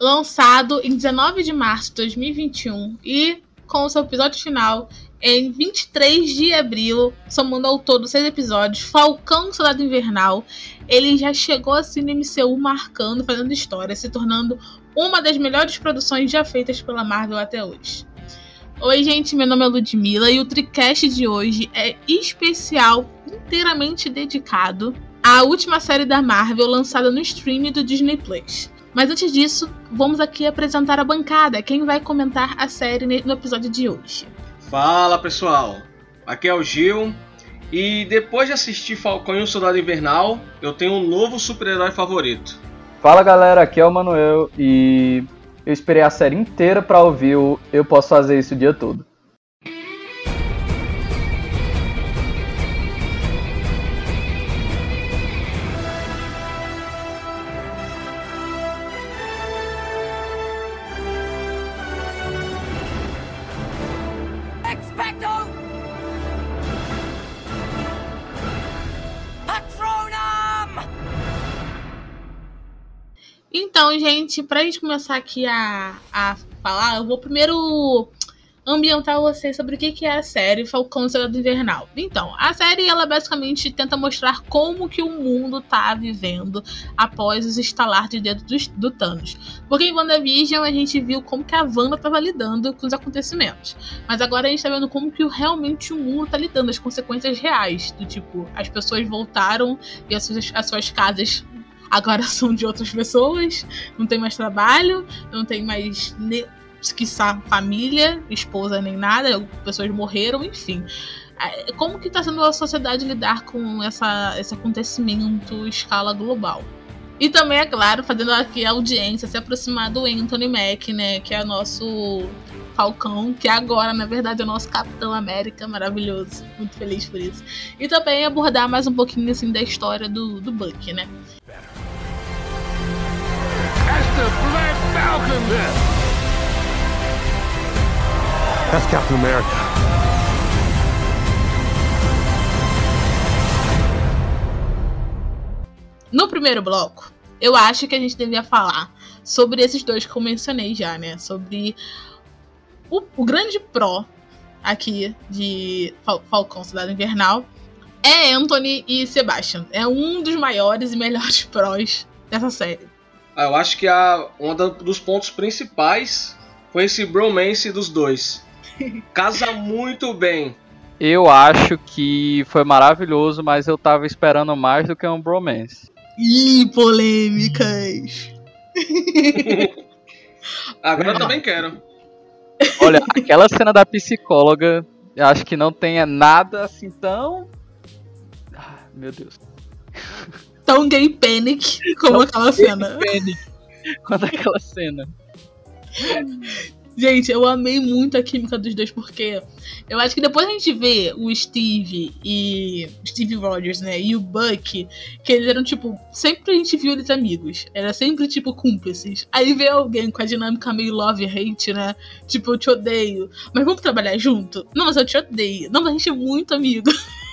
lançado em 19 de março de 2021 e com seu episódio final em 23 de abril, somando ao todo seis episódios, Falcão Soldado Invernal, ele já chegou assim no MCU marcando, fazendo história, se tornando uma das melhores produções já feitas pela Marvel até hoje. Oi, gente, meu nome é Ludmilla e o Tricast de hoje é especial, inteiramente dedicado à última série da Marvel lançada no stream do Disney Plus. Mas antes disso, vamos aqui apresentar a bancada, quem vai comentar a série no episódio de hoje. Fala pessoal, aqui é o Gil e depois de assistir Falcão e o Soldado Invernal, eu tenho um novo super-herói favorito. Fala galera, aqui é o Manuel e eu esperei a série inteira para ouvir o Eu Posso Fazer Isso o dia todo. Então, gente, pra gente começar aqui a, a falar, eu vou primeiro ambientar vocês sobre o que é a série Falcão Soldado Invernal. Então, a série ela basicamente tenta mostrar como que o mundo tá vivendo após os estalar de dedo do, do Thanos. Porque em WandaVision a gente viu como que a Wanda tava lidando com os acontecimentos. Mas agora a gente tá vendo como que realmente o mundo tá lidando, as consequências reais. Do tipo, as pessoas voltaram e as suas, as suas casas agora são de outras pessoas, não tem mais trabalho, não tem mais ne família, esposa nem nada, pessoas morreram, enfim. É, como que está sendo a sociedade lidar com essa, esse acontecimento escala global? E também, é claro, fazendo aqui a audiência se aproximar do Anthony Mack, né? Que é o nosso Falcão, que agora, na verdade, é o nosso Capitão América, maravilhoso. Muito feliz por isso. E também abordar mais um pouquinho assim da história do, do Buck, né? The Black Falcon! That's Captain America. No primeiro bloco, eu acho que a gente devia falar sobre esses dois que eu mencionei já, né? Sobre o, o grande pró aqui de Fal Falcão Cidade Invernal é Anthony e Sebastian. É um dos maiores e melhores prós dessa série. Ah, eu acho que a, um dos pontos principais foi esse bromance dos dois. Casa muito bem. Eu acho que foi maravilhoso, mas eu tava esperando mais do que um bromance. Ih, polêmicas! Agora eu também quero. Olha, aquela cena da psicóloga, eu acho que não tenha nada assim tão. Ah, meu Deus tão gay panic como aquela cena. Panic. Quando aquela cena. Gente, eu amei muito a química dos dois, porque eu acho que depois a gente vê o Steve e. Steve Rogers, né? E o Buck, que eles eram, tipo, sempre a gente viu eles amigos. Era sempre, tipo, cúmplices. Aí vê alguém com a dinâmica meio love-hate, né? Tipo, eu te odeio. Mas vamos trabalhar junto? Não, mas eu te odeio. Não, mas a gente é muito amigo.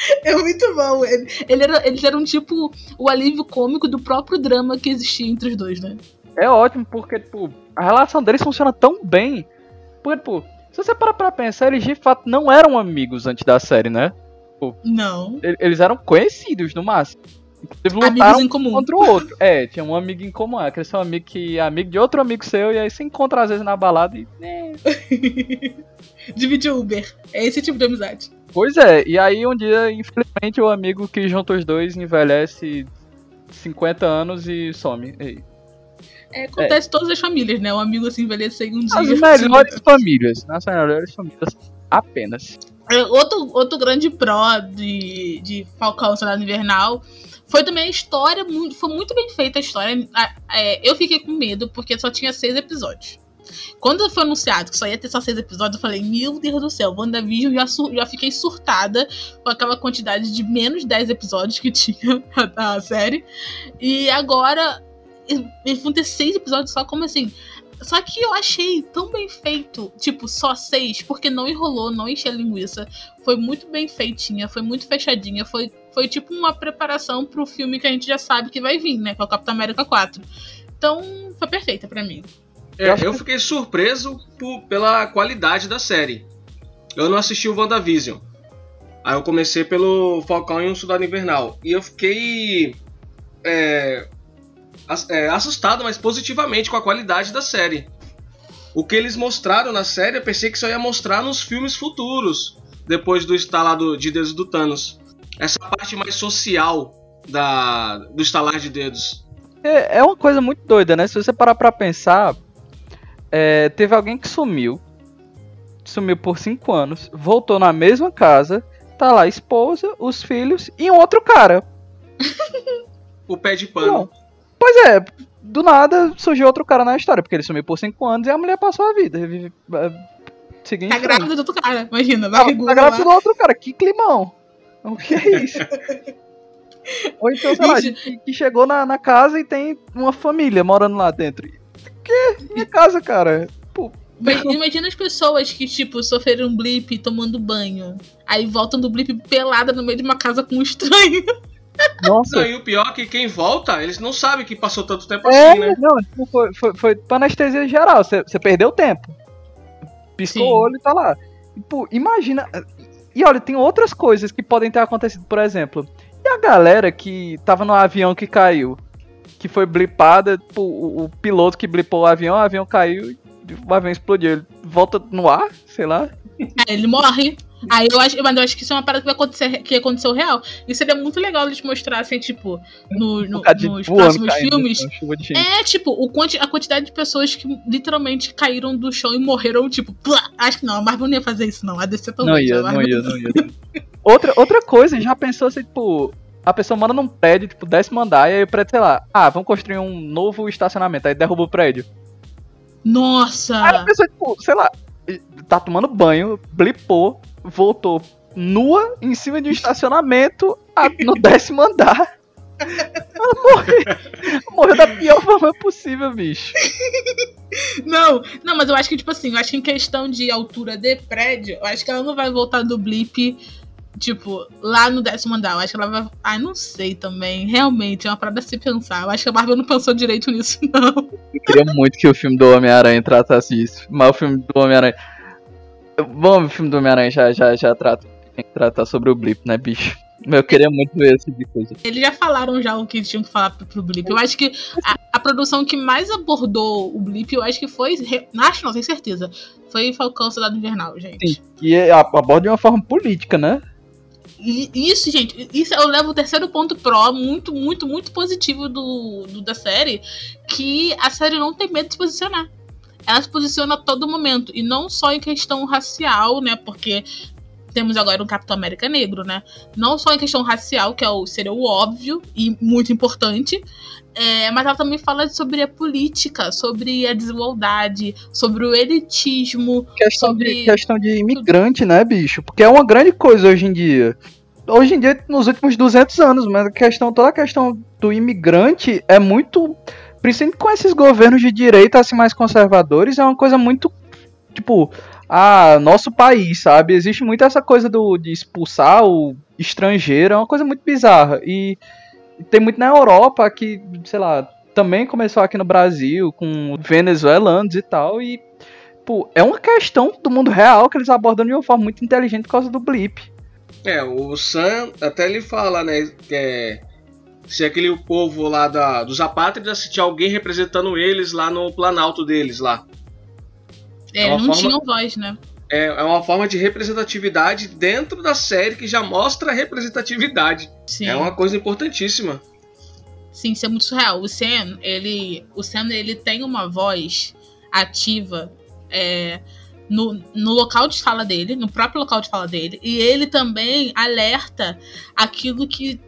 É muito bom. Ele, ele era, eles eram tipo o alívio cômico do próprio drama que existia entre os dois, né? É ótimo, porque, tipo, a relação deles funciona tão bem. Porque, tipo, se você parar pra pensar, eles de fato não eram amigos antes da série, né? Tipo, não. Eles eram conhecidos no máximo. Eles lutaram em comum. contra o outro. É, tinha um amigo em comum. Aquele seu amigo que é amigo de outro amigo seu, e aí se encontra às vezes na balada e. Né. Divide o Uber. É esse tipo de amizade. Pois é, e aí um dia, infelizmente, o amigo que junta os dois envelhece 50 anos e some. Ei. É, acontece é. todas as famílias, né? O amigo assim envelhece em um as dia. As melhores famílias. Nas melhores famílias apenas. É, outro, outro grande pró de, de Falcão Soldado Invernal foi também a história, foi muito bem feita a história. É, eu fiquei com medo porque só tinha seis episódios. Quando foi anunciado que só ia ter só seis episódios, eu falei, meu Deus do céu, WandaVision já, já fiquei surtada com aquela quantidade de menos 10 episódios que tinha a série. E agora vão ter seis episódios só, como assim? Só que eu achei tão bem feito, tipo, só seis, porque não enrolou, não encheu linguiça. Foi muito bem feitinha, foi muito fechadinha, foi, foi tipo uma preparação pro filme que a gente já sabe que vai vir, né? Que é o Capitão América 4. Então, foi perfeita pra mim. É, eu fiquei surpreso por, pela qualidade da série. Eu não assisti o WandaVision. Aí eu comecei pelo Falcão e o Soldado Invernal. E eu fiquei é, é, assustado, mas positivamente com a qualidade da série. O que eles mostraram na série, eu pensei que só ia mostrar nos filmes futuros, depois do estalar de dedos do Thanos. Essa parte mais social da, do estalar de dedos. É, é uma coisa muito doida, né? Se você parar pra pensar, é, teve alguém que sumiu, sumiu por cinco anos, voltou na mesma casa, tá lá a esposa, os filhos e um outro cara. o pé de pano. Bom, pois é, do nada surgiu outro cara na história, porque ele sumiu por 5 anos e a mulher passou a vida. É, seguinte, tá grávida do outro cara, imagina. Tá, tá grávida do outro cara, que climão. O que é isso? Ou então, sei lá, que, que chegou na, na casa e tem uma família morando lá dentro. Que? Minha casa, cara. Pô, Imagina as pessoas que, tipo, sofreram um blip tomando banho. Aí voltam do blip pelada no meio de uma casa com um estranho. Nossa. Não, e o pior é que quem volta, eles não sabem que passou tanto tempo é, assim, né? Não, tipo, foi, foi, foi pra anestesia geral. Você, você perdeu tempo. Piscou Sim. o olho e tá lá. Tipo, imagina. E olha, tem outras coisas que podem ter acontecido, por exemplo. E a galera que tava no avião que caiu? Que foi blipada, tipo, o, o piloto que blipou o avião, o avião caiu, o avião explodiu. Ele volta no ar, sei lá. É, ele morre. Aí eu acho, mas eu acho que isso é uma parada que vai acontecer, que aconteceu real. E seria muito legal eles mostrassem, tipo, no, no, nos próximos filmes. É, tipo, o quanti, a quantidade de pessoas que literalmente caíram do chão e morreram, tipo, plá, acho que não, a Marvel não ia fazer isso, não. A DC não ia, não ia, não ia. outra, outra coisa, já pensou assim, tipo, a pessoa mora num prédio, tipo, décimo andar, e aí o prédio, sei lá, ah, vamos construir um novo estacionamento, aí derruba o prédio. Nossa! Aí a pessoa, tipo, sei lá, tá tomando banho, blipou, voltou nua em cima de um estacionamento no décimo andar. Ela morreu. morreu da pior forma possível, bicho. Não, não, mas eu acho que, tipo assim, eu acho que em questão de altura de prédio, eu acho que ela não vai voltar do blip, tipo, lá no décimo andar. Eu acho que ela vai. Ai, não sei também. Realmente, é uma parada a se pensar. Eu acho que a Marvel não pensou direito nisso, não. Eu queria muito que o filme do Homem-Aranha tratasse isso. Mas o filme do Homem-Aranha. Bom, o filme do Homem-Aranha já, já, já trata, tem que tratar sobre o Blip, né, bicho? Eu queria muito ver esse tipo de coisa. Eles já falaram já o que tinham que falar pro, pro Blip. Eu acho que a, a, produção que mais abordou o Blip, eu acho que foi. Acho não, tenho certeza. Foi Falcão Cidade Invernal, gente. Sim, e é, aborda de uma forma política, né? E isso, gente, isso eu levo o terceiro ponto pró, muito, muito, muito positivo do, do da série, que a série não tem medo de se posicionar ela se posiciona a todo momento. E não só em questão racial, né? Porque temos agora um Capitão América negro, né? Não só em questão racial, que é o, seria o óbvio e muito importante, é, mas ela também fala sobre a política, sobre a desigualdade, sobre o elitismo. Questão, sobre... de, questão de imigrante, né, bicho? Porque é uma grande coisa hoje em dia. Hoje em dia, nos últimos 200 anos, mas a questão, toda a questão do imigrante é muito principalmente com esses governos de direita assim mais conservadores, é uma coisa muito tipo, ah, nosso país, sabe? Existe muito essa coisa do de expulsar o estrangeiro, é uma coisa muito bizarra. E tem muito na Europa que, sei lá, também começou aqui no Brasil com venezuelanos e tal e pô, é uma questão do mundo real que eles abordam de uma forma muito inteligente por causa do blip. É, o Sam até ele fala, né, que é se aquele povo lá da, dos apátridas, se tinha alguém representando eles lá no planalto deles lá. É, é não forma, tinham voz, né? É, é uma forma de representatividade dentro da série que já mostra representatividade. Sim. É uma coisa importantíssima. Sim, isso é muito surreal. O Sam, ele, o Sam, ele tem uma voz ativa é, no, no local de fala dele, no próprio local de fala dele, e ele também alerta aquilo que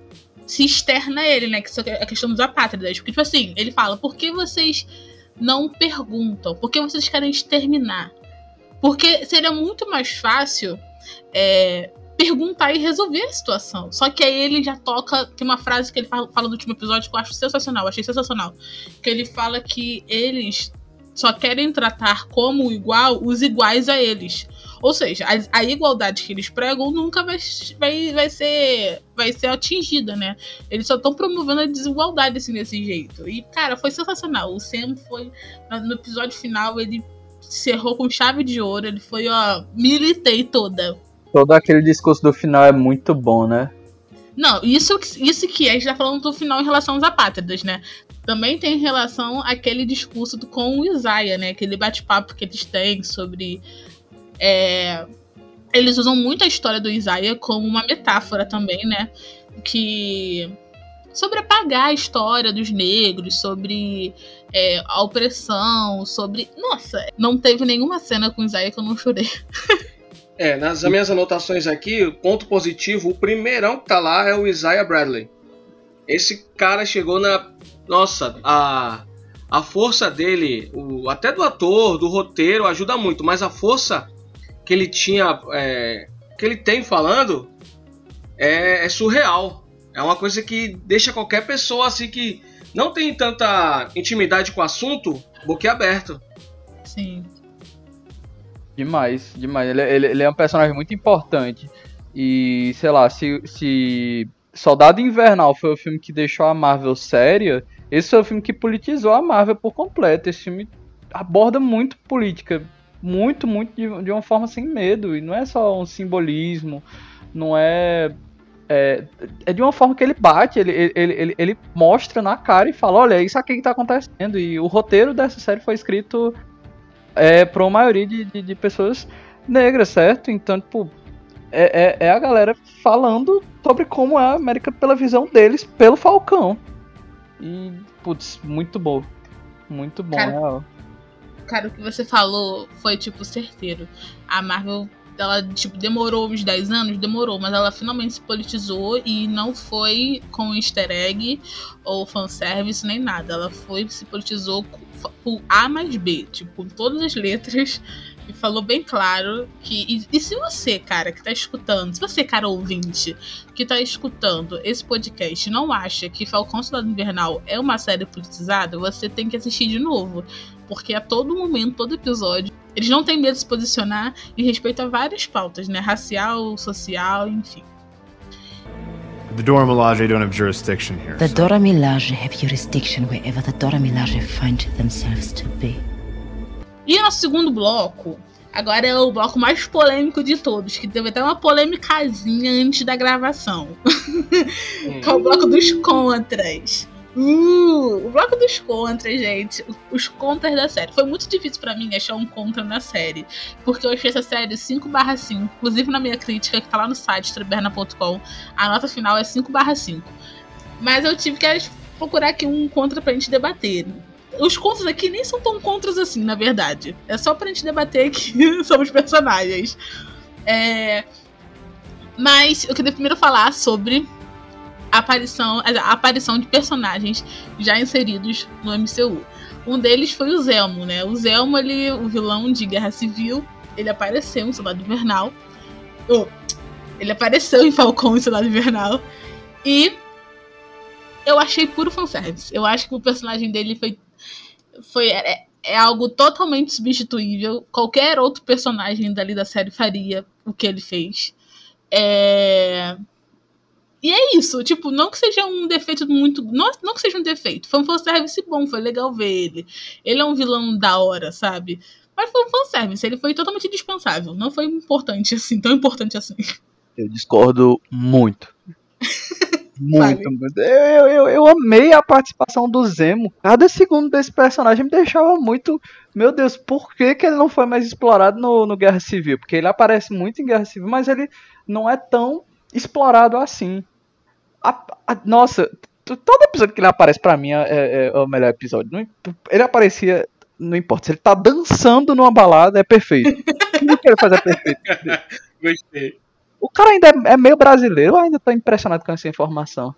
se externa a ele, né? Que é a questão dos apátridas. Porque, tipo assim, ele fala: por que vocês não perguntam? Por que vocês querem exterminar? Porque seria muito mais fácil é, perguntar e resolver a situação. Só que aí ele já toca. Tem uma frase que ele fala, fala no último episódio que eu acho sensacional, achei sensacional. Que ele fala que eles só querem tratar como igual os iguais a eles. Ou seja, a, a igualdade que eles pregam nunca vai, vai, vai, ser, vai ser atingida, né? Eles só estão promovendo a desigualdade assim, desse jeito. E, cara, foi sensacional. O Sam foi. No episódio final, ele cerrou com chave de ouro. Ele foi, ó, militei toda. Todo aquele discurso do final é muito bom, né? Não, isso, isso que a gente tá falando do final em relação aos apátridas, né? Também tem relação àquele discurso do, com o Isaiah, né? Aquele bate-papo que eles têm sobre. É, eles usam muito a história do Isaiah como uma metáfora também, né? Que. Sobre apagar a história dos negros, sobre é, a opressão, sobre. Nossa, não teve nenhuma cena com Isaiah que eu não chorei. É, nas minhas anotações aqui, ponto positivo, o primeirão que tá lá é o Isaiah Bradley. Esse cara chegou na. Nossa, a, a força dele, o, até do ator, do roteiro, ajuda muito, mas a força que ele tinha. É, que ele tem falando é, é surreal. É uma coisa que deixa qualquer pessoa assim que não tem tanta intimidade com o assunto boquiaberto. Sim. Demais, demais. Ele, ele, ele, é um personagem muito importante. E, sei lá, se, se Soldado Invernal foi o filme que deixou a Marvel séria, esse foi o filme que politizou a Marvel por completo. Esse filme aborda muito política, muito, muito de, de uma forma sem medo. E não é só um simbolismo, não é é, é, de uma forma que ele bate, ele, ele, ele, ele, mostra na cara e fala, olha, isso aqui que tá acontecendo. E o roteiro dessa série foi escrito é uma maioria de, de, de, pessoas negras, certo? Então, tipo, é, é, é, a galera falando sobre como é a América pela visão deles, pelo Falcão. E, putz, muito bom. Muito bom, cara, real. Cara, o que você falou foi, tipo, certeiro. A Marvel ela tipo demorou uns 10 anos, demorou, mas ela finalmente se politizou e não foi com easter egg ou fanservice nem nada. Ela foi se politizou por A mais B, tipo, com todas as letras e falou bem claro que. E, e, se você, cara, que tá escutando, se você, cara ouvinte, que tá escutando esse podcast, não acha que Falcão Soldado Invernal é uma série politizada, você tem que assistir de novo. Porque a todo momento, todo episódio, eles não têm medo de se posicionar em respeito a várias pautas, né? Racial, social, enfim. The Dora Milaje don't have jurisdiction here. The so. Dora Milaje have jurisdiction wherever the Dora Milaje find themselves to be. E nosso segundo bloco, agora é o bloco mais polêmico de todos, que teve até uma polêmicazinha antes da gravação. que é o bloco dos contras. Uh, o bloco dos contras, gente. Os contras da série. Foi muito difícil para mim achar um contra na série. Porque eu achei essa série 5/5. Inclusive na minha crítica, que tá lá no site, treberna.com, a nota final é 5/5. Mas eu tive que procurar aqui um contra pra gente debater. Os contras aqui nem são tão contras assim, na verdade. É só pra gente debater aqui sobre os personagens. É... Mas eu queria primeiro falar sobre a aparição, a aparição de personagens já inseridos no MCU. Um deles foi o Zelmo, né? O Zelmo, ele, o vilão de Guerra Civil, ele apareceu em Soldado Invernal. Oh, ele apareceu em Falcão e Soldado Invernal. E eu achei puro fanservice. Eu acho que o personagem dele foi. Foi é, é algo totalmente substituível. Qualquer outro personagem dali da série faria o que ele fez. É, e é isso, tipo, não que seja um defeito muito. Não, não que seja um defeito. Foi um fanservice bom, foi legal ver ele. Ele é um vilão da hora, sabe? Mas foi um fanservice, ele foi totalmente dispensável. Não foi importante assim, tão importante assim. Eu discordo muito. muito, muito. Eu, eu, eu amei a participação do Zemo. Cada segundo desse personagem me deixava muito. Meu Deus, por que, que ele não foi mais explorado no, no Guerra Civil? Porque ele aparece muito em Guerra Civil, mas ele não é tão explorado assim. A, a, nossa, todo episódio que ele aparece pra mim é, é, é o melhor episódio. Não, ele aparecia, não importa, se ele tá dançando numa balada, é perfeito. O que ele faz é perfeito. Gostei. O cara ainda é, é, meio brasileiro, eu ainda tô impressionado com essa informação.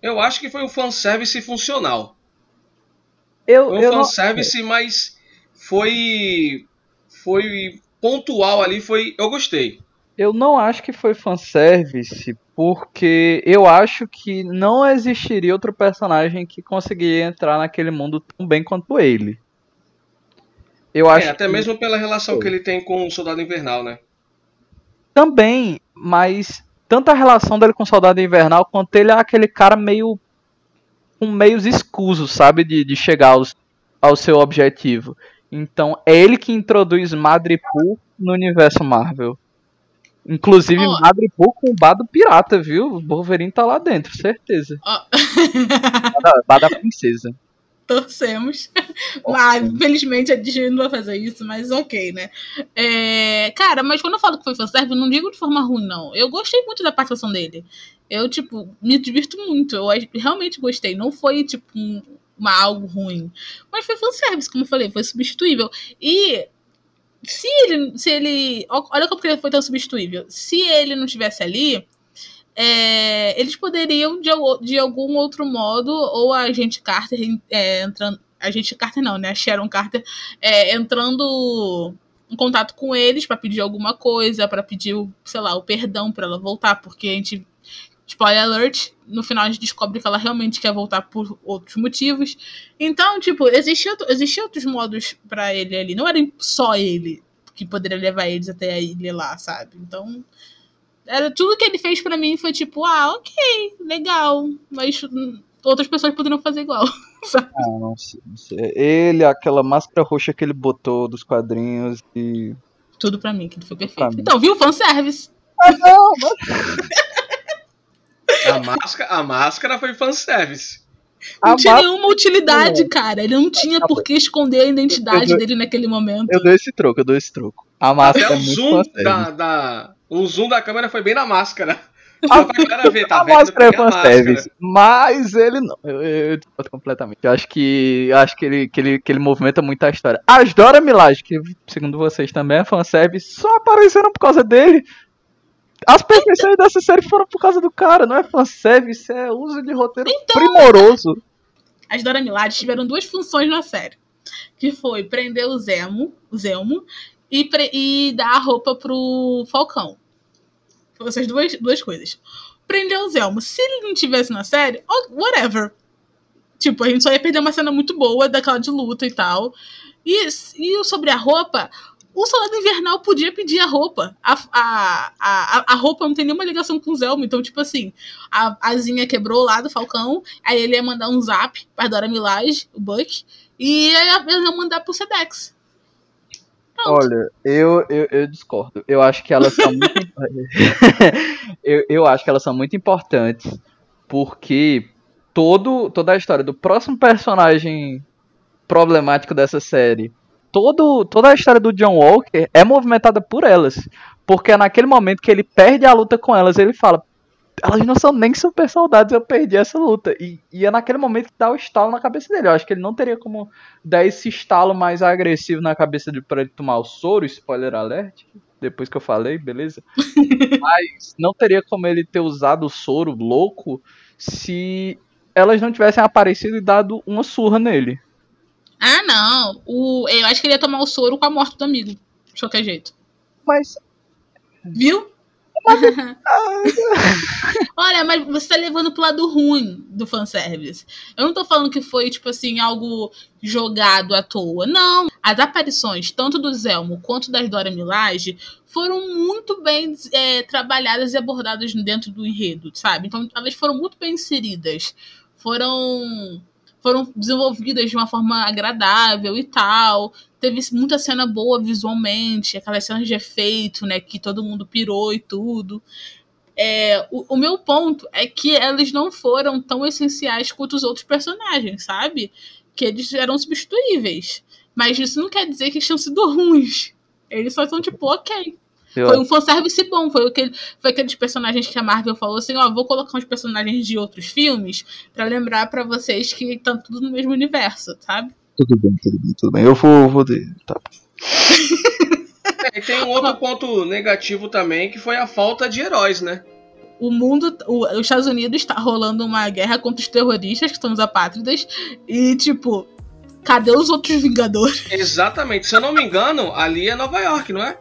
Eu acho que foi um fanservice funcional. Eu, foi um eu fanservice, não... mas foi. Foi pontual ali, foi. Eu gostei. Eu não acho que foi fanservice, porque eu acho que não existiria outro personagem que conseguiria entrar naquele mundo tão bem quanto ele. Eu é, acho até que... mesmo pela relação que ele tem com o Soldado Invernal, né? Também, mas tanto a relação dele com o Soldado Invernal, quanto ele é aquele cara meio. com meios escusos, sabe? De, de chegar aos, ao seu objetivo. Então, é ele que introduz Madripoor no universo Marvel. Inclusive, Ó. Madripoor com o bar do pirata, viu? O Wolverine tá lá dentro, certeza. Ó, Bar da, bar da princesa. Torcemos. Mas, infelizmente, a Disney não vai fazer isso, mas ok, né? É, Cara, mas quando eu falo que foi fanservice, eu não digo de forma ruim, não. Eu gostei muito da participação dele. Eu, tipo, me divirto muito. Eu realmente gostei. Não foi, tipo, um- uma algo ruim. Mas foi fanservice, como eu falei, foi substituível. E se ele. Se ele. Olha como que ele foi tão substituível. Se ele não tivesse ali. É, eles poderiam, de, de algum outro modo, ou a agente Carter é, entrando. A gente Carter não, né? A Sharon Carter é, entrando em contato com eles pra pedir alguma coisa, pra pedir, sei lá, o perdão pra ela voltar, porque a gente. Spoiler alert, no final a gente descobre que ela realmente quer voltar por outros motivos. Então, tipo, existiam existia outros modos pra ele ali. Não era só ele que poderia levar eles até a ilha lá, sabe? Então, era tudo que ele fez pra mim foi tipo, ah, ok, legal, mas outras pessoas poderiam fazer igual. Ah, não sei, não sei. Ele, aquela máscara roxa que ele botou dos quadrinhos e. Tudo pra mim, que foi perfeito. Então, viu? Fanservice. Ah, não, mas A máscara, a máscara foi fanservice. Não a tinha máscara- nenhuma utilidade, cara. Ele não tinha por que esconder a identidade Eu- dele naquele momento. Eu dou esse troco, eu dou esse troco. A máscara Até é o muito zoom da, da- O zoom da câmera foi bem na máscara. Só pra galera ver, tá a vendo? máscara é fanservice, máscara. mas ele não. Eu, eu discordo completamente. Eu acho que. Eu acho que ele, que, ele, que ele movimenta muito a história. As Dora Milaje, que segundo vocês também é fanservice, só apareceram por causa dele. As perfeições dessa série foram por causa do cara, não é fanservice, é uso de roteiro primoroso. As Dora Milaje tiveram duas funções na série. Que foi prender o Zemo, o Zelmo, e, pre- e dar a roupa pro Falcão. Foram essas duas, duas coisas. Prender o Zelmo. Se ele não tivesse na série, whatever. Tipo, a gente só ia perder uma cena muito boa daquela de luta e tal. E, e sobre a roupa, o Soldado Invernal podia pedir a roupa. A, a, a, a roupa não tem nenhuma ligação com o Zelmo. Então, tipo assim, a asinha quebrou lá do Falcão. Aí ele ia mandar um zap pra Dora Milaje, o Buck. E aí ele ia mandar pro Sedex. Olha, eu, eu, eu discordo. Eu acho que elas são muito. eu, eu acho que elas são muito importantes porque todo, toda a história do próximo personagem problemático dessa série, todo, toda a história do John Walker é movimentada por elas. Porque é naquele momento que ele perde a luta com elas, ele fala. Elas não são nem super soldados, eu perdi essa luta. E, e é naquele momento que dá o estalo na cabeça dele. Eu acho que ele não teria como dar esse estalo mais agressivo na cabeça de pra ele tomar o soro, spoiler alert, depois que eu falei, beleza? Mas não teria como ele ter usado o soro louco se elas não tivessem aparecido e dado uma surra nele. Ah, não. O, eu acho que ele ia tomar o soro com a morte do amigo. De qualquer jeito. Mas Viu? Olha, mas você tá levando pro lado ruim do fanservice. Eu não tô falando que foi, tipo assim, algo jogado à toa. Não. As aparições, tanto do Zelmo quanto das Dora Milaje, foram muito bem é, trabalhadas e abordadas dentro do enredo, sabe? Então, elas foram muito bem inseridas. Foram foram desenvolvidas de uma forma agradável e tal. Teve muita cena boa visualmente, aquelas cenas de efeito, né? Que todo mundo pirou e tudo. É, o, o meu ponto é que elas não foram tão essenciais quanto os outros personagens, sabe? Que eles eram substituíveis. Mas isso não quer dizer que eles tinham sido ruins. Eles só são tipo, ok. Eu, Foi um fanservice bom. Foi, aquele, foi aqueles personagens que a Marvel falou assim: ó, vou colocar uns personagens de outros filmes pra lembrar pra vocês que estão tudo no mesmo universo, sabe? tudo bem, tudo bem, tudo bem. Eu vou, vou de- tá. É, e tem um outro ponto negativo também, que foi a falta de heróis, né? O mundo, o- os Estados Unidos está rolando uma guerra contra os terroristas, que são os apátridas, e tipo, cadê os outros Vingadores? Exatamente. Se eu não me engano, ali é Nova York, não é?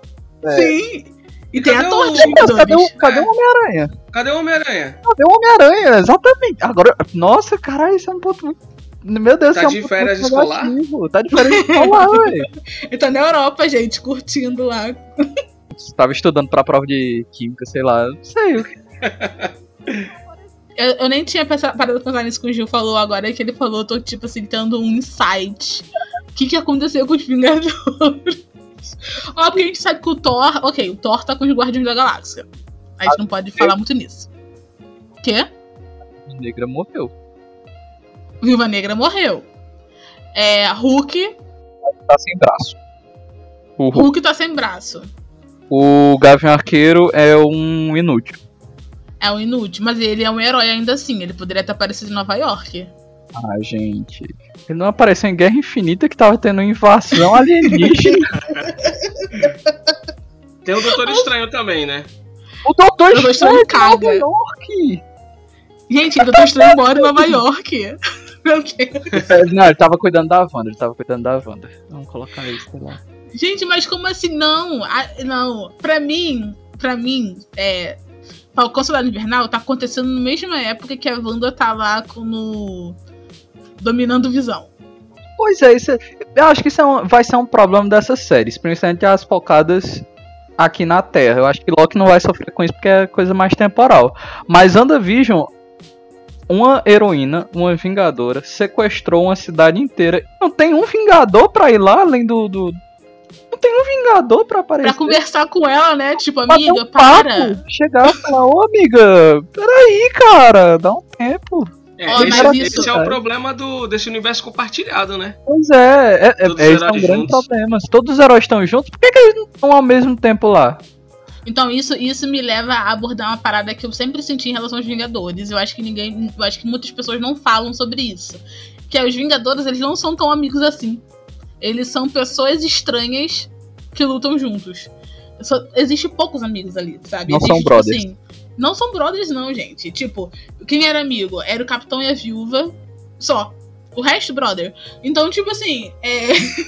Sim! E tem a torre Cadê, o- cadê É. o Homem-Aranha? Cadê o Homem-Aranha? Cadê o Homem-Aranha? Exatamente. Agora, nossa, caralho, isso é um ponto muito. Meu Deus, Tá é um de férias escolar? negativo. Tá de férias escolar, velho. Ele tá na Europa, gente, curtindo lá. tava estudando pra prova de química, sei lá. Não sei. Eu, eu nem tinha pensado, parado pra pensar nisso que o Gil falou agora, que ele falou, eu tô tipo assim, tendo um insight. O que, que aconteceu com os Vingadores? Ó, porque a gente sabe que o Thor. Ok, o Thor tá com os Guardiões da Galáxia. A gente não pode falar muito nisso. Quê? A negra morreu. Viúva Negra morreu. É, Hulk. Tá sem braço. O, Hulk- Hulk tá sem braço. o Gavião Arqueiro é um inútil. É um inútil, mas ele é um herói ainda assim. Ele poderia ter aparecido em Nova York. Ah, gente. Ele não apareceu em Guerra Infinita que tava tendo invasão alienígena. Tem o Doutor Estranho também, né? o Doutor Doutor Estranho Estranho de Nova. York. Gente, eu tô estranho mora em Nova York. Não, ele tava cuidando da Wanda, ele tava cuidando da Wanda. Vamos colocar isso lá. Gente, mas como assim? Não, Ah, não. Pra mim, pra mim, é. Falcão Soldado Invernal tá acontecendo na mesma época que a Wanda tá lá com no. Dominando visão. Pois é, isso é- eu acho que isso é um- vai ser um problema dessas séries, principalmente as focadas aqui na Terra. Eu acho que Loki não vai sofrer com isso porque é coisa mais temporal. Mas WandaVision, uma heroína, uma vingadora, sequestrou uma cidade inteira. Não tem um vingador pra ir lá, além do. do- Não tem um vingador pra aparecer. Pra conversar com ela, né? Tipo, amiga, um papo, para. chegar e falar, ô amiga, peraí, cara, dá um tempo. É, Ó, esse, mas esse isso- é o problema do, desse universo compartilhado, né? Pois é, é, é, Todos é, esse é um heróis grande juntos. problema. Se todos os heróis estão juntos, por que, que eles não estão ao mesmo tempo lá? Então isso, isso me leva a abordar uma parada que eu sempre senti em relação aos Vingadores. Eu acho que ninguém. Eu acho que muitas pessoas não falam sobre isso. Que é, os Vingadores, eles não são tão amigos assim. Eles são pessoas estranhas que lutam juntos. Só, existe poucos amigos ali, sabe? Não Existe, são tipo brothers. assim, não são brothers, não, gente. Tipo, quem era amigo? Era o Capitão e a Viúva. Só. O resto, brother. Então, tipo assim, é...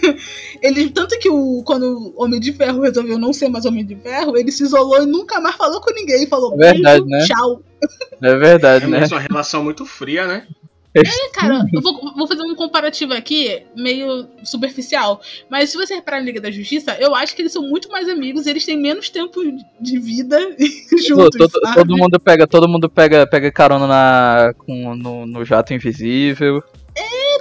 ele. Tanto que o, quando o Homem de Ferro resolveu não ser mais Homem de Ferro, ele se isolou e nunca mais falou com ninguém. Falou, É verdade, né? tchau. É verdade, É né? mesmo uma relação muito fria, né? É, cara, eu vou, vou fazer um comparativo aqui, meio superficial. Mas se você reparar na Liga da Justiça, eu acho que eles são muito mais amigos e eles têm menos tempo de vida juntos. todo, sabe? todo mundo pega, todo mundo pega, pega carona na, com, no, no jato invisível.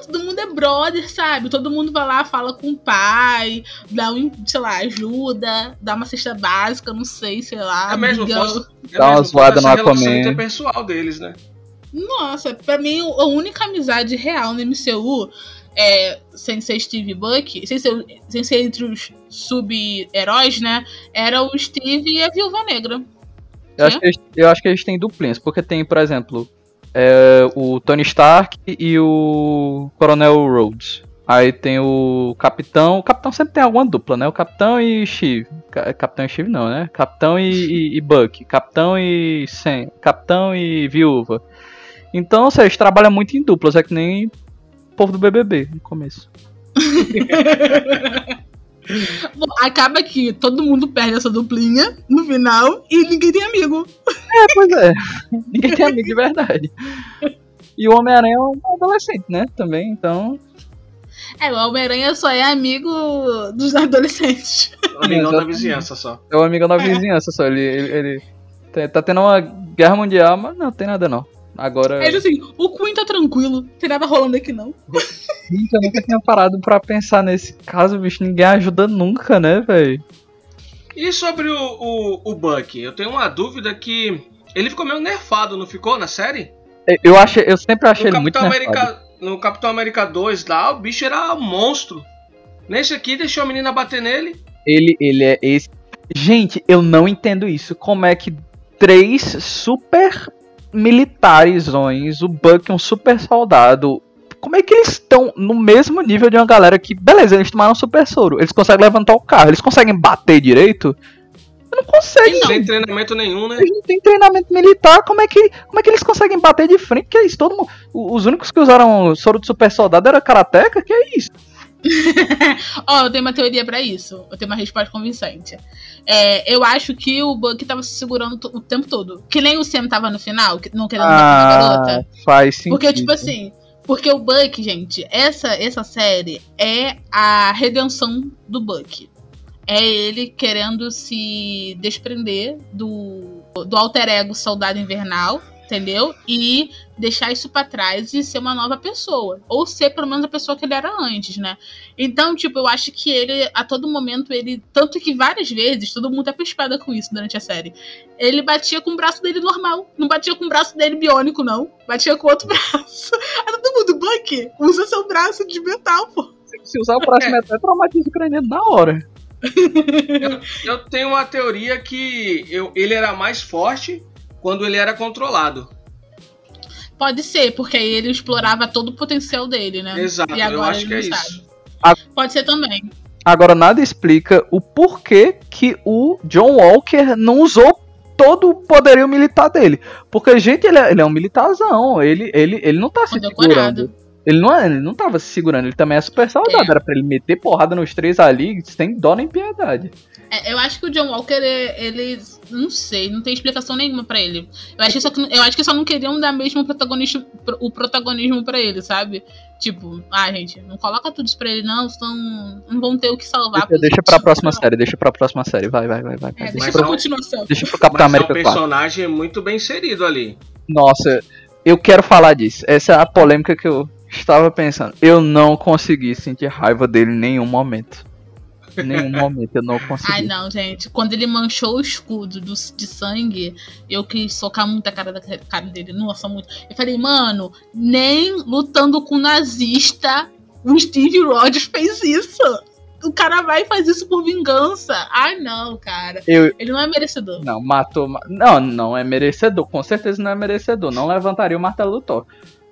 todo mundo é brother, sabe? Todo mundo vai lá, fala com o pai, dá um, sei lá, ajuda, dá uma cesta básica, não sei, sei lá. É mesmo, posso, é Dá uma mesmo, zoada no relação Aquaman. interpessoal deles, né? Nossa, pra mim, a única amizade real no MCU, é, sem ser Steve Buck, sem ser, sem ser entre os sub-heróis, né? Era o Steve e a Viúva Negra. Eu acho, que eles, eu acho que eles têm duplinhas, porque tem, por exemplo, é, o Tony Stark e o Coronel Rhodes. Aí tem o Capitão. O Capitão sempre tem alguma dupla, né? O Capitão e Steve. Ca- Capitão e Steve não, né? Capitão e, e, e Buck. Capitão e Sam. Capitão e Viúva. Então, ou seja, eles trabalham muito em duplas, é que nem o povo do BBB no começo. Bom, acaba que todo mundo perde essa duplinha no final e ninguém tem amigo. É, pois é. Ninguém tem amigo de verdade. E o Homem-Aranha é um adolescente, né? Também, então. É, o Homem-Aranha só é amigo dos adolescentes. Amigão da vizinhança só. É o amigo da vizinhança só. Ele, ele, ele tá- tá tendo uma guerra mundial, mas não tem nada não. Agora. Aí ele assim, o Queen tá tranquilo, não tem nada rolando aqui não. Gente, eu nunca tinha parado pra pensar nesse caso, bicho. Ninguém ajuda nunca, né, velho? E sobre o, o, o Buck? Eu tenho uma dúvida que ele ficou meio nerfado, não ficou na série? Eu achei, eu sempre achei No ele muito Capitão, nerfado. América, no Capitão América 2 lá, o bicho era um monstro. Nesse aqui deixou a menina bater nele. Ele, ele é esse. Gente, eu não entendo isso. Como é que três super militares, o Buck, um super soldado. Como é que eles estão no mesmo nível de uma galera que, beleza, eles tomaram super soro, eles conseguem levantar o carro, eles conseguem bater direito? Não conseguem, Sem treinamento nenhum, né? eles não têm treinamento militar, como é que, como é que eles conseguem bater de frente? Que é isso? Todo mundo, os únicos que usaram soro de super soldado era karateca? Que é isso? Ó, eu tenho uma teoria pra isso. Eu tenho uma resposta convincente. É, eu acho que o Buck tava se segurando o tempo todo. Que nem o Sam tava no final, que não querendo dar pra Ah, garota. faz sentido. Porque, tipo assim, porque o Buck, gente, essa, essa série é a redenção do Buck. é ele querendo se desprender do, do alter ego Soldado Invernal, entendeu? E deixar isso para trás e ser uma nova pessoa. Ou ser pelo menos a pessoa que ele era antes, né? Então, tipo, eu acho que ele, a todo momento, ele. Tanto que várias vezes, todo mundo é pespada com isso durante a série. Ele batia com o braço dele normal. Não batia com o braço dele biônico, não. Batia com outro braço. Aí todo mundo, Buck, usa seu braço de metal, pô. Se usar o braço metal, traumatiza o crânio na hora. Eu, eu tenho uma teoria que eu, ele era mais forte quando ele era controlado. Pode ser, porque aí ele explorava todo o potencial dele, né? Exato, e eu agora acho ele que é não isso. sabe. A- Pode ser também. Agora, nada explica o porquê que o John Walker não usou todo o poderio militar dele. Porque, gente, ele é, ele é um militarzão. Ele, ele, ele não tá se segurando. Ele não, é, ele não tava se segurando, ele também é super soldado. É. Era pra ele meter porrada nos três ali, sem dó nem piedade. É, eu acho que o John Walker, ele. Não sei, não tem explicação nenhuma pra ele. Eu acho, que só, eu acho que só não queriam dar mesmo o protagonismo, o protagonismo pra ele, sabe? Tipo, ah, gente, não coloca tudo isso pra ele, não, senão não vão ter o que salvar. Deixa, deixa pra próxima não. série, deixa pra próxima série. Vai, vai, vai, vai. É, deixa Mas pra continuação. Deixa pro Capitão Mas é um América 4. personagem muito bem inserido ali. Nossa, eu quero falar disso. Essa é a polêmica que eu estava pensando. Eu não consegui sentir raiva dele em nenhum momento. Em nenhum momento eu não consegui. Ai, não, gente. Quando ele manchou o escudo do- de sangue, eu quis socar muito a cara da cara dele. Nossa, muito. Eu falei, mano, nem lutando com nazista o Steve Rogers fez isso. O cara vai e faz isso por vingança. Ai, não, cara. Eu- Ele não é merecedor. Não, matou. ma- Não, não é merecedor. Com certeza não é merecedor. Não levantaria o martelo do Thor.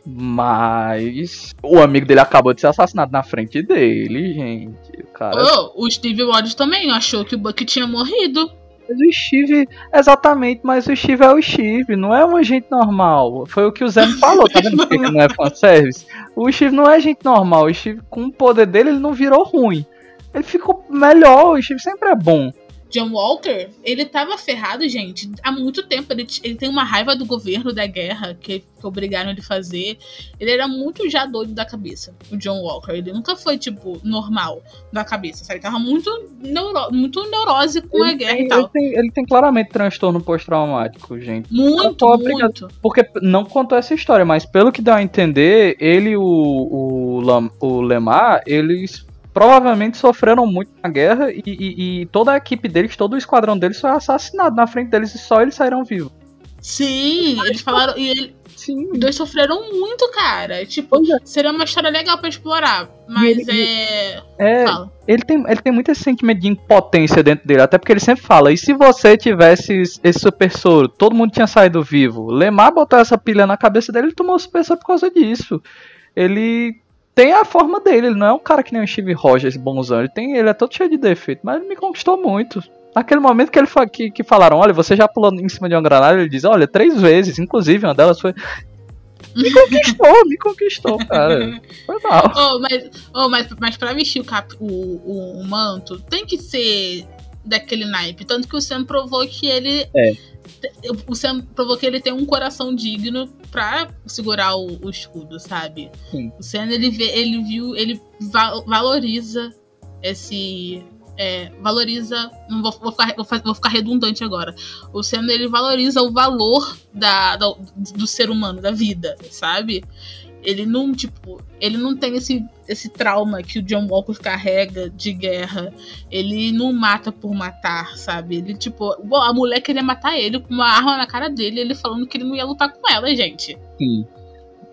Mas o amigo dele acabou de ser assassinado na frente dele, gente. O cara. Oh, o Steve Rogers também achou que o Buck tinha morrido. Mas o Steve, exatamente, mas o Steve é o Steve, não é um agente normal. Foi o que o Zé me falou, tá vendo que não é fanservice? O Steve não é agente normal, o Steve, com o poder dele, ele não virou ruim. Ele ficou melhor, o Steve sempre é bom. John Walker, ele tava ferrado, gente, há muito tempo. Ele, ele tem uma raiva do governo da guerra que, que obrigaram ele a fazer. Ele era muito já doido da cabeça, o John Walker. Ele nunca foi, tipo, normal da cabeça, sabe? Ele tava muito, neuro, muito neurose com a Ele guerra tem, e tal. ele, tem, ele tem claramente transtorno pós-traumático, gente. Muito, obrigado. muito. Porque não contou essa história, mas pelo que dá a entender, ele e o, o, o Lemar, eles provavelmente sofreram muito na guerra e, e- e toda a equipe deles, todo o esquadrão deles foi assassinado na frente deles e só eles saíram vivos. Sim, eles falaram. E ele- Sim. os dois sofreram muito, cara. Tipo, é. seria uma história legal pra explorar. Mas ele- é. É, ele tem, ele tem muito esse sentimento de impotência dentro dele, até porque ele sempre fala, e se você tivesse esse- super soro, todo mundo tinha saído vivo. Lemar botou essa pilha na cabeça dele, ele tomou o super soro por causa disso. Ele tem a forma dele, ele não é um cara que nem o Steve Rogers bonzão, ele, tem, ele é todo cheio de defeito, mas ele me conquistou muito. Naquele momento que ele fa- que, que falaram, olha, você já pulou em cima de uma granada, ele diz, olha, três vezes, inclusive uma delas foi. Me conquistou, me conquistou, cara. Foi mal. Oh, mas, oh, mas, mas pra vestir o, cap, o, o, o manto, tem que ser daquele naipe. Tanto que o Sam provou que ele. É. O Sam provou que ele tem um coração digno pra segurar o, o escudo, sabe? Sim. O Sam, ele, vê, ele viu, ele va- valoriza esse. é, valoriza. Não vou, vou, ficar, vou, vou ficar redundante agora. O Sam, ele valoriza o valor da, da- do ser humano, da vida, sabe? Ele não, tipo, ele não tem esse, esse trauma que o John Walker carrega de guerra. Ele não mata por matar, sabe? Ele, tipo, a mulher queria matar ele com uma arma na cara dele, ele falando que ele não ia lutar com ela, gente. Sim.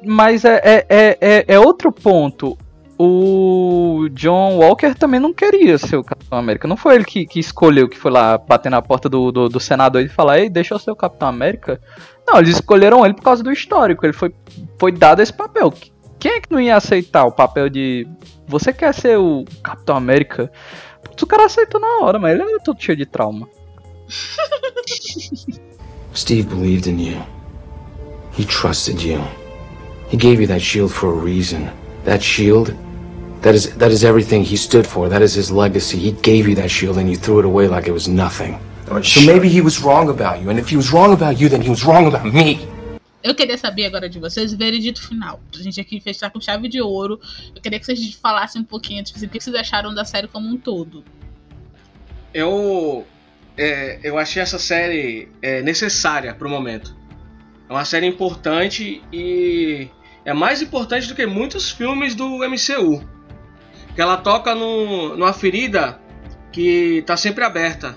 Mas é, é, é, é- é outro ponto. O John Walker também não queria ser o Capitão América. Não foi ele que, que escolheu, que foi lá bater na porta do, do, do senador e falar: Ei, deixa eu ser o Capitão América. Não, eles escolheram ele por causa do histórico. Ele foi, foi dado esse papel. Quem é que não ia aceitar o papel de. Você quer ser o Capitão América? Putz, O cara aceitou na hora, mas ele era todo cheio de trauma. Steve believed in you. He trusted you. He gave you that shield for a reason. That shield, that is that is everything he stood for. That is his legacy. He gave you that shield and you threw it away like it was nothing. So maybe he was wrong about you. And if he was wrong about you, then he was wrong about me. Eu queria saber agora de vocês o veredito final. Pra gente aqui fechar com chave de ouro. Eu queria que vocês falassem um pouquinho, tipo assim, o que vocês acharam da série como um todo. eu, é, eu achei essa série é, necessária pro momento. É uma série importante e é mais importante do que muitos filmes do MCU. Que ela toca no, numa ferida que está sempre aberta.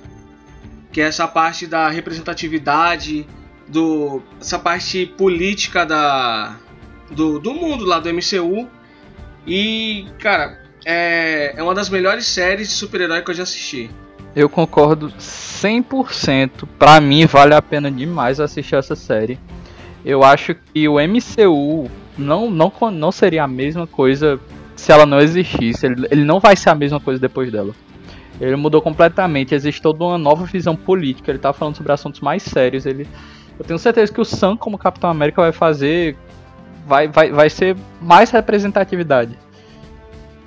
Que é essa parte da representatividade, do, essa parte política da, do, do mundo lá do MCU. E, cara, é, é uma das melhores séries de super-herói que eu já assisti. Eu concordo 100%. Pra mim, vale a pena demais assistir essa série. Eu acho que o MCU não, não, não seria a mesma coisa se ela não existisse. Ele, ele não vai ser a mesma coisa depois dela. Ele mudou completamente. Existe toda uma nova visão política. Ele tá falando sobre assuntos mais sérios. Ele, eu tenho certeza que o Sam, como Capitão América, vai fazer. Vai, vai, vai ser mais representatividade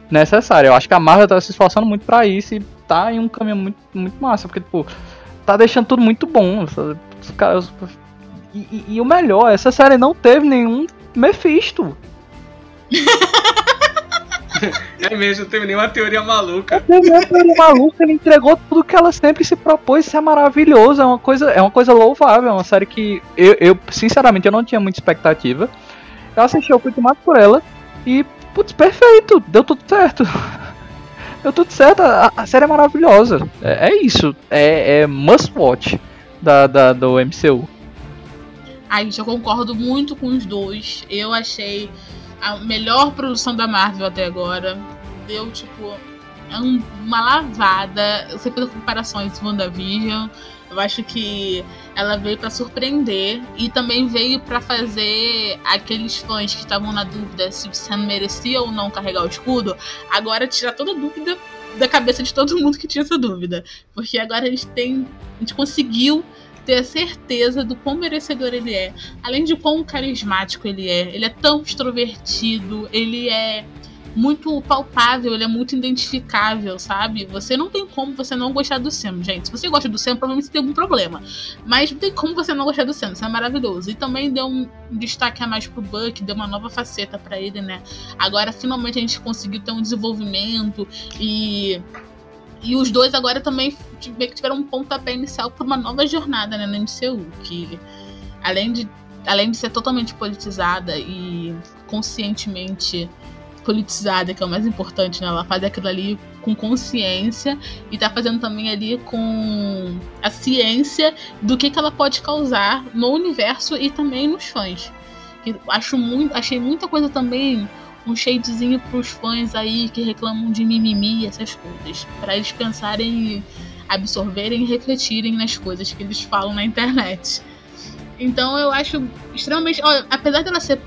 necessária. Eu acho que a Marvel tá se esforçando muito para isso e tá em um caminho muito, muito massa. Porque, tipo, tá deixando tudo muito bom. Os caras. E, e, e o melhor, essa série não teve nenhum Mephisto. É mesmo, não teve nenhuma teoria maluca. Não teve nenhuma teoria maluca, ele entregou tudo que ela sempre se propôs, isso é maravilhoso, é uma coisa, é uma coisa louvável, é uma série que eu, eu sinceramente eu não tinha muita expectativa. Eu assisti, eu fui tomado por ela e, putz, perfeito, deu tudo certo. Deu tudo certo, a, a série é maravilhosa. É, é isso, é, é, must watch da, da, do MCU. Gente, eu concordo muito com os dois. Eu achei a melhor produção da Marvel até agora. Deu, tipo, uma lavada. Eu sempre fiz comparações com WandaVision. Eu acho que ela veio para surpreender e também veio para fazer aqueles fãs que estavam na dúvida se o Sam merecia ou não carregar o escudo, agora tirar toda dúvida da cabeça de todo mundo que tinha essa dúvida. Porque agora a gente tem. A gente conseguiu ter a certeza do quão merecedor ele é. Além de quão carismático ele é. Ele é tão extrovertido, ele é muito palpável, ele é muito identificável, sabe? Você não tem como você não gostar do Sam, gente. Se você gosta do Sam, provavelmente você tem algum problema. Mas não tem como você não gostar do Sam, isso é maravilhoso. E também deu um destaque a mais pro Buck, deu uma nova faceta para ele, né? Agora finalmente a gente conseguiu ter um desenvolvimento e e os dois agora também tiveram um pontapé inicial para uma nova jornada né, no MCU, que além de, além de ser totalmente politizada e conscientemente politizada, que é o mais importante, né? Ela faz aquilo ali com consciência e tá fazendo também ali com a ciência do que, que ela pode causar no universo e também nos fãs. Acho muito, achei muita coisa também um shadezinho pros fãs aí que reclamam de mimimi e essas coisas. para eles pensarem, absorverem e refletirem nas coisas que eles falam na internet. Então eu acho extremamente. Ó, apesar dela ser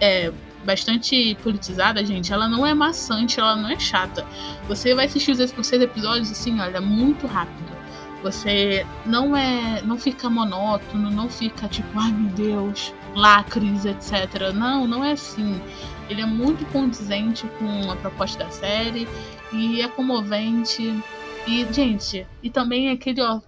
é, bastante politizada, gente, ela não é maçante, ela não é chata. Você vai assistir os, os seis episódios assim, olha, muito rápido. Você não é. não fica monótono, não fica tipo, ai meu Deus, lacres, etc. Não, não é assim. Ele é muito condizente com a proposta da série e é comovente. E, gente, e também aquele, ó,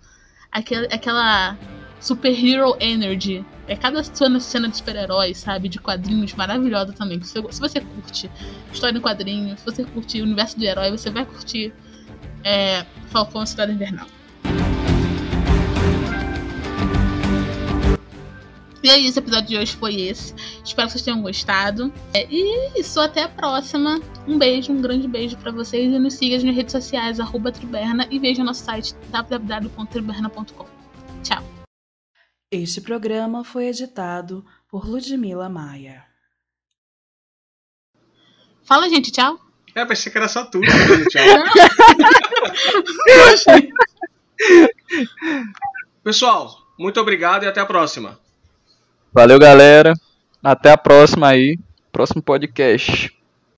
aquele, aquela superhero energy. É cada cena, cena de super-heróis, sabe? De quadrinhos maravilhosa também. Se você, se você curte história em quadrinhos, se você curte o universo de herói, você vai curtir é, Falcão Cidade Invernal. E aí, esse episódio de hoje foi esse. Espero que vocês tenham gostado. É, e isso, até a próxima. Um beijo, um grande beijo para vocês. E nos siga nas redes sociais, arroba Triberna. E veja nosso site www.triberna.com. Tchau. Este programa foi editado por Ludmila Maia. Fala, gente, tchau. É, pensei que era só tudo. tchau. Pessoal, muito obrigado e até a próxima. Valeu, galera. Até a próxima aí. Próximo podcast.